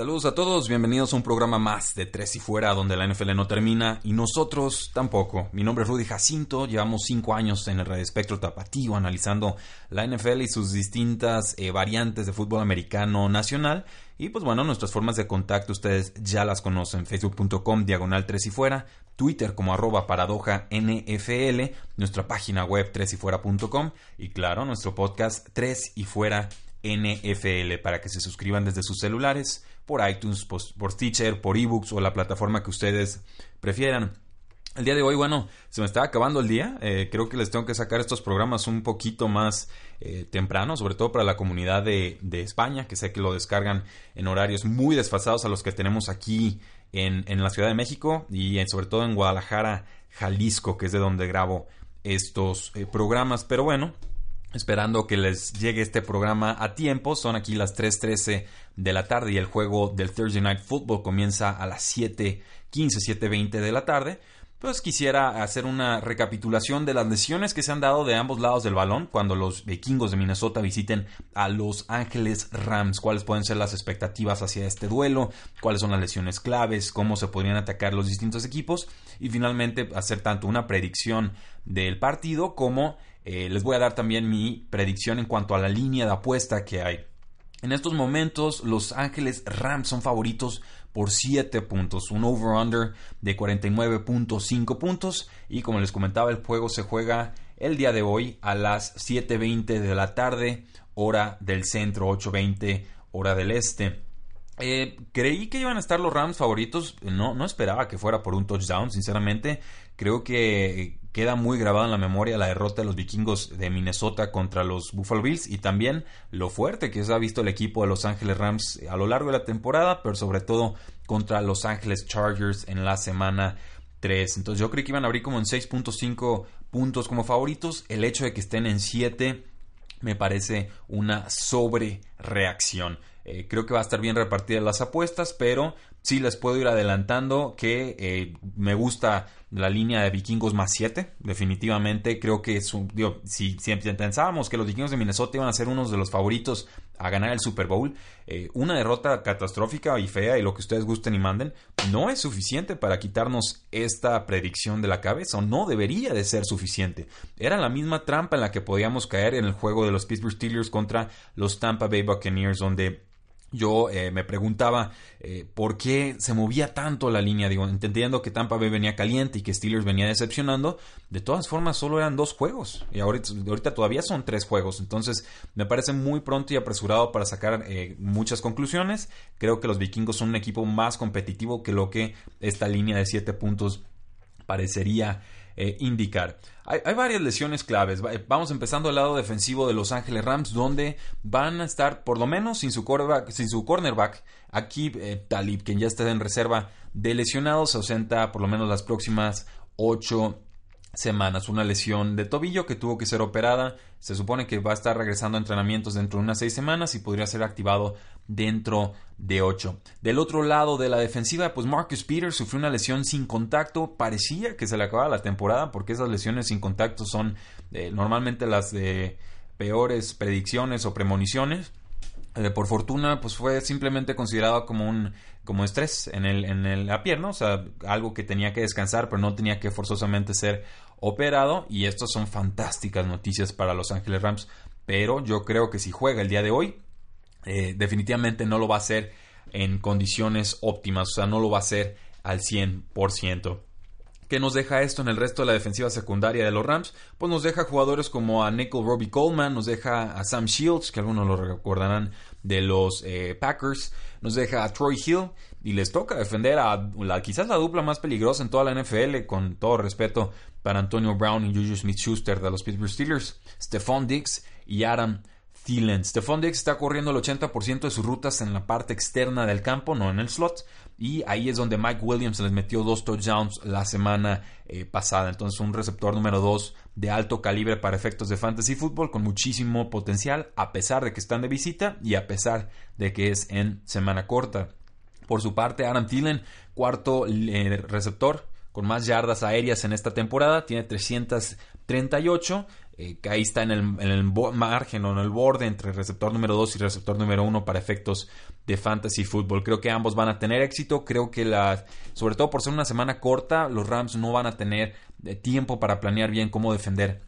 Saludos a todos, bienvenidos a un programa más de Tres y Fuera, donde la NFL no termina y nosotros tampoco. Mi nombre es Rudy Jacinto, llevamos cinco años en el Radio Espectro Tapatío analizando la NFL y sus distintas eh, variantes de fútbol americano nacional. Y pues bueno, nuestras formas de contacto ustedes ya las conocen, facebook.com diagonal Tres y Fuera, Twitter como arroba paradoja NFL, nuestra página web tresyfuera.com y claro, nuestro podcast Tres y Fuera NFL para que se suscriban desde sus celulares por iTunes, por, Stitcher, por ebooks o la plataforma que ustedes prefieran. El día de hoy, bueno, se me está acabando el día. Eh, creo que les tengo que sacar estos programas un poquito más eh, temprano, sobre todo para la comunidad de, España, que sé que lo descargan en horarios muy desfasados a los que tenemos aquí en, la Ciudad de México y sobre todo en Guadalajara, Jalisco, que es de donde grabo estos eh, programas. Pero bueno, esperando que les llegue este programa a tiempo. Son aquí las 3.13 de la tarde y el juego del Thursday Night Football comienza a las 7.15, 7.20 de la tarde. Pues quisiera hacer una recapitulación de las lesiones que se han dado de ambos lados del balón cuando los vikingos de Minnesota visiten a Los Ángeles Rams. ¿Cuáles pueden ser las expectativas hacia este duelo? ¿Cuáles son las lesiones claves? ¿Cómo se podrían atacar los distintos equipos? Y finalmente hacer tanto una predicción del partido como eh, les voy a dar también mi predicción en cuanto a la línea de apuesta que hay. En estos momentos, Los Ángeles Rams son favoritos por 7 puntos, un over-under de 49.5 puntos. Y como les comentaba, el juego se juega el día de hoy a las 7.20 de la tarde, hora del centro, 8.20 hora del este. Eh, creí que iban a estar los Rams favoritos. No, no esperaba que fuera por un touchdown, sinceramente. Creo que queda muy grabada en la memoria la derrota de los vikingos de Minnesota contra los Buffalo Bills y también lo fuerte que se ha visto el equipo de Los Ángeles Rams a lo largo de la temporada, pero sobre todo contra Los Ángeles Chargers en la semana 3. Entonces yo creí que iban a abrir como en 6.5 puntos como favoritos. El hecho de que estén en 7 me parece una sobrereacción. Eh, creo que va a estar bien repartida las apuestas, pero sí les puedo ir adelantando que eh, me gusta la línea de vikingos más 7. Definitivamente creo que digo, si, pensábamos que los vikingos de Minnesota iban a ser unos de los favoritos a ganar el Super Bowl, eh, una derrota catastrófica y fea y lo que ustedes gusten y manden, no es suficiente para quitarnos esta predicción de la cabeza o no debería de ser suficiente. Era la misma trampa en la que podíamos caer en el juego de los Pittsburgh Steelers contra los Tampa Bay Buccaneers donde yo eh, me preguntaba eh, por qué se movía tanto la línea, digo, entendiendo que Tampa Bay venía caliente y que Steelers venía decepcionando, de todas formas solo eran dos juegos y ahorita, ahorita todavía son tres juegos, entonces me parece muy pronto y apresurado para sacar eh, muchas conclusiones, creo que los vikingos son un equipo más competitivo que lo que esta línea de siete puntos parecería eh, indicar. Hay, varias lesiones claves. Vamos empezando al lado defensivo de Los Ángeles Rams, donde van a estar por lo menos sin su, sin su cornerback, Akib eh, Talib, quien ya está en reserva de lesionados, se ausenta por lo menos las próximas ocho semanas. Una lesión de tobillo que tuvo que ser operada. Se supone que va a estar regresando a entrenamientos dentro de unas seis semanas y podría ser activado dentro de ocho. Del otro lado de la defensiva, pues Marcus Peters sufrió una lesión sin contacto. Parecía que se le acababa la temporada porque esas lesiones sin contacto son eh, normalmente las de peores predicciones o premoniciones. Eh, por fortuna, pues fue simplemente considerado como un como estrés en, el, en la pierna, o sea, algo que tenía que descansar, pero no tenía que forzosamente ser operado. Y estas son fantásticas noticias para Los Ángeles Rams. Pero yo creo que si juega el día de hoy, eh, definitivamente no lo va a hacer en condiciones óptimas, o sea, no lo va a hacer al 100%. ¿Qué nos deja esto en el resto de la defensiva secundaria de los Rams? Pues nos deja jugadores como a Nickel Robbie Coleman, nos deja a Sam Shields, que algunos lo recordarán de los eh, Packers, nos deja a Troy Hill y les toca defender a la, quizás la dupla más peligrosa en toda la NFL, con todo respeto para Antonio Brown y Juju Smith-Schuster de los Pittsburgh Steelers, Stephon Diggs y Adam Thielen. Stephon Diggs está corriendo el 80% de sus rutas en la parte externa del campo, no en el slot. Y ahí es donde Mike Williams les metió dos touchdowns la semana eh, pasada. Entonces, un receptor número 2 de alto calibre para efectos de fantasy football con muchísimo potencial, a pesar de que están de visita y a pesar de que es en semana corta. Por su parte, Adam Thielen, cuarto eh, receptor con más yardas aéreas en esta temporada, tiene 338 eh, ahí está en el, margen o en el borde entre receptor número 2 y receptor número 1 para efectos de fantasy fútbol. Creo que ambos van a tener éxito. Creo que la, sobre todo por ser una semana corta, los Rams no van a tener eh, tiempo para planear bien cómo defender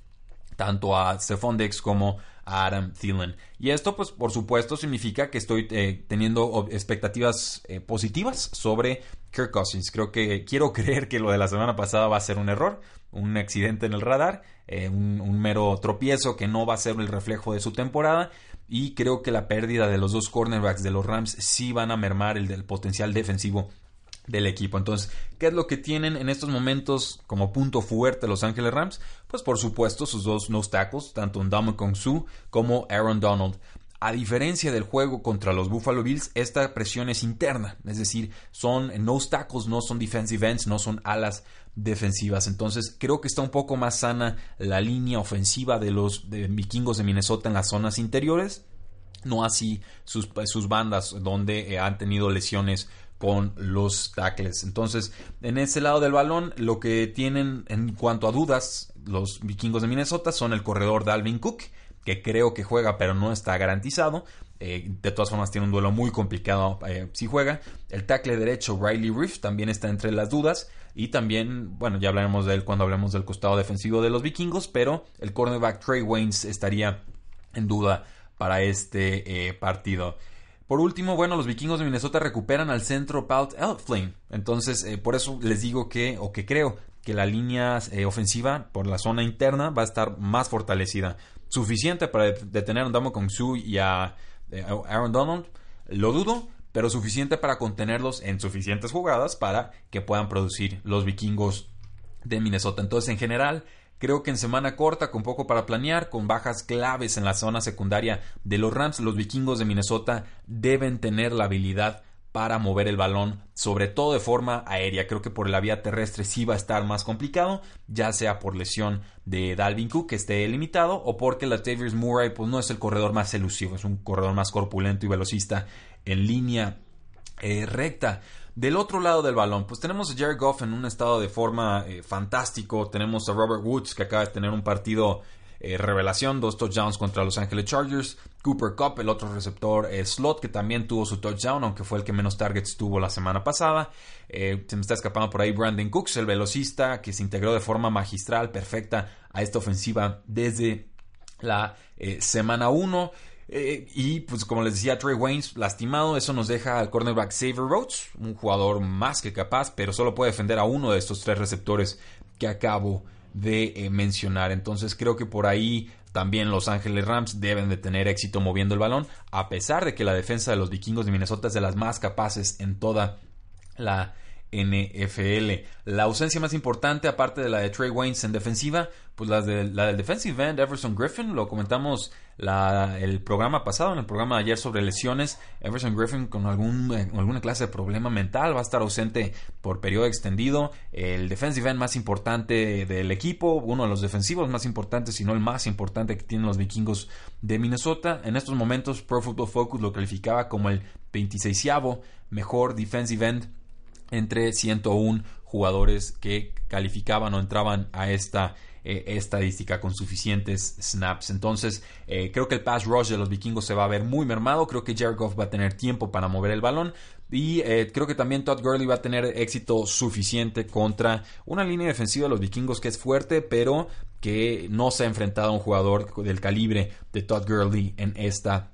tanto a Stephon Dex como a Adam Thielen. Y esto, pues, por supuesto, significa que estoy eh, teniendo expectativas positivas sobre Kirk Cousins. Creo que quiero creer que lo de la semana pasada va a ser un error un accidente en el radar, eh, un, mero tropiezo que no va a ser el reflejo de su temporada. Y creo que la pérdida de los dos cornerbacks de los Rams sí van a mermar el potencial defensivo del equipo. Entonces, ¿qué es lo que tienen en estos momentos como punto fuerte los Ángeles Rams? Pues por supuesto sus dos nose tackles, tanto Kong Su como Aaron Donald. A diferencia del juego contra los Buffalo Bills, esta presión es interna, es decir, son nose tackles, no son defensive ends, no son alas defensivas. Entonces, creo que está un poco más sana la línea ofensiva de los vikingos de Minnesota en las zonas interiores, no así sus, sus bandas donde eh, han tenido lesiones con los tackles. Entonces, en ese lado del balón, lo que tienen en cuanto a dudas los vikingos de Minnesota son el corredor Dalvin Cook que creo que juega, pero no está garantizado. Eh, de todas formas, tiene un duelo muy complicado eh, si juega. El tackle derecho, Riley Riff, también está entre las dudas. Y también, bueno, ya hablaremos de él cuando hablemos del costado defensivo de los vikingos, pero el cornerback Trey Waynes estaría en duda para este eh, partido. Por último, bueno, los vikingos de Minnesota recuperan al centro Paul Elflame. Entonces, por eso les digo que, o que creo, que la línea ofensiva por la zona interna va a estar más fortalecida suficiente para detener a Ndamo Kong Su y a eh, Aaron Donald, lo dudo, pero suficiente para contenerlos en suficientes jugadas para que puedan producir los vikingos de Minnesota. Entonces, en general, creo que en semana corta, con poco para planear, con bajas claves en la zona secundaria de los Rams, los vikingos de Minnesota deben tener la habilidad para mover el balón, sobre todo de forma aérea. Creo que por la vía terrestre sí va a estar más complicado, ya sea por lesión de Dalvin Cook que esté limitado o porque Latavius Murray pues no es el corredor más elusivo, es un corredor más corpulento y velocista en línea eh, recta. Del otro lado del balón, pues tenemos a Jared Goff en un estado de forma eh, fantástico. Tenemos a Robert Woods que acaba de tener un partido eh, revelación, dos touchdowns contra Los Angeles Chargers. Cooper Cup, el otro receptor slot, que también tuvo su touchdown, aunque fue el que menos targets tuvo la semana pasada. Eh, se me está escapando por ahí Brandon Cooks, el velocista, que se integró de forma magistral, perfecta a esta ofensiva desde la eh, semana 1. y pues como les decía, Trey Waynes lastimado, eso nos deja al cornerback Xavier Rhodes, un jugador más que capaz, pero solo puede defender a uno de estos tres receptores que acabo de eh, mencionar. Entonces creo que por ahí también Los Ángeles Rams deben de tener éxito moviendo el balón, a pesar de que la defensa de los vikingos de Minnesota es de las más capaces en toda la NFL. La ausencia más importante, aparte de la de Trey Waynes en defensiva, pues la, de, la del defensive end Everson Griffin, lo comentamos el programa pasado, en el programa de ayer sobre lesiones. Everson Griffin con algún, eh, alguna clase de problema mental va a estar ausente por periodo extendido. El defensive end más importante del equipo, uno de los defensivos más importantes, si no el más importante que tienen los vikingos de Minnesota. En estos momentos, Pro Football Focus lo calificaba como el 26 mejor defensive end entre 101 jugadores que calificaban o entraban a esta eh, estadística con suficientes snaps. Entonces, eh, creo que el pass rush de los vikingos se va a ver muy mermado. Creo que Jared Goff va a tener tiempo para mover el balón. Y eh, creo que también Todd Gurley va a tener éxito suficiente contra una línea defensiva de los vikingos que es fuerte, pero que no se ha enfrentado a un jugador del calibre de Todd Gurley en esta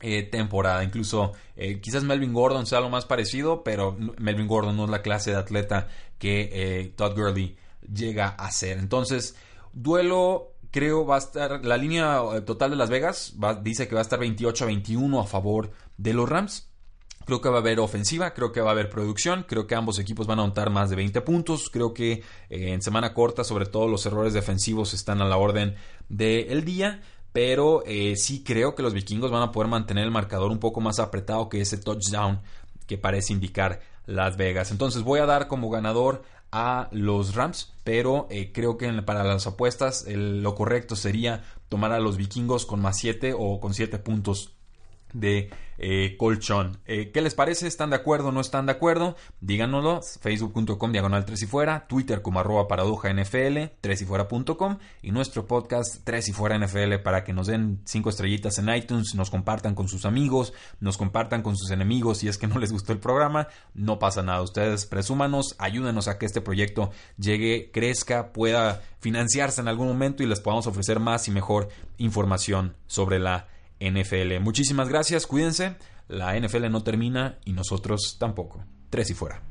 eh, temporada. Incluso eh, quizás Melvin Gordon sea lo más parecido, pero Melvin Gordon no es la clase de atleta que eh, Todd Gurley llega a ser. Entonces, duelo creo va a estar la línea total de Las Vegas dice que va a estar 28 a 21 a favor de los Rams. Creo que va a haber ofensiva, creo que va a haber producción, creo que ambos equipos van a anotar más de 20 puntos, creo que en semana corta sobre todo los errores defensivos están a la orden del día, pero eh, sí creo que los vikingos van a poder mantener el marcador un poco más apretado que ese touchdown que parece indicar Las Vegas. Entonces voy a dar como ganador a los Rams, pero eh, creo que para las apuestas lo correcto sería tomar a los vikingos con más 7 o con 7 puntos de eh, colchón. Eh, ¿Qué les parece? ¿Están de acuerdo no están de acuerdo? Díganoslo. Facebook.com diagonal 3 y fuera. Twitter como arroba paradoja NFL. 3 y fuera.com. Y nuestro podcast 3 y fuera NFL para que nos den 5 estrellitas en iTunes. Nos compartan con sus amigos. Nos compartan con sus enemigos. Si es que no les gustó el programa, no pasa nada. Ustedes presúmanos. Ayúdenos a que este proyecto llegue, crezca, pueda financiarse en algún momento y les podamos ofrecer más y mejor información sobre la NFL. Muchísimas gracias, cuídense. La NFL no termina y nosotros tampoco. Tres y fuera.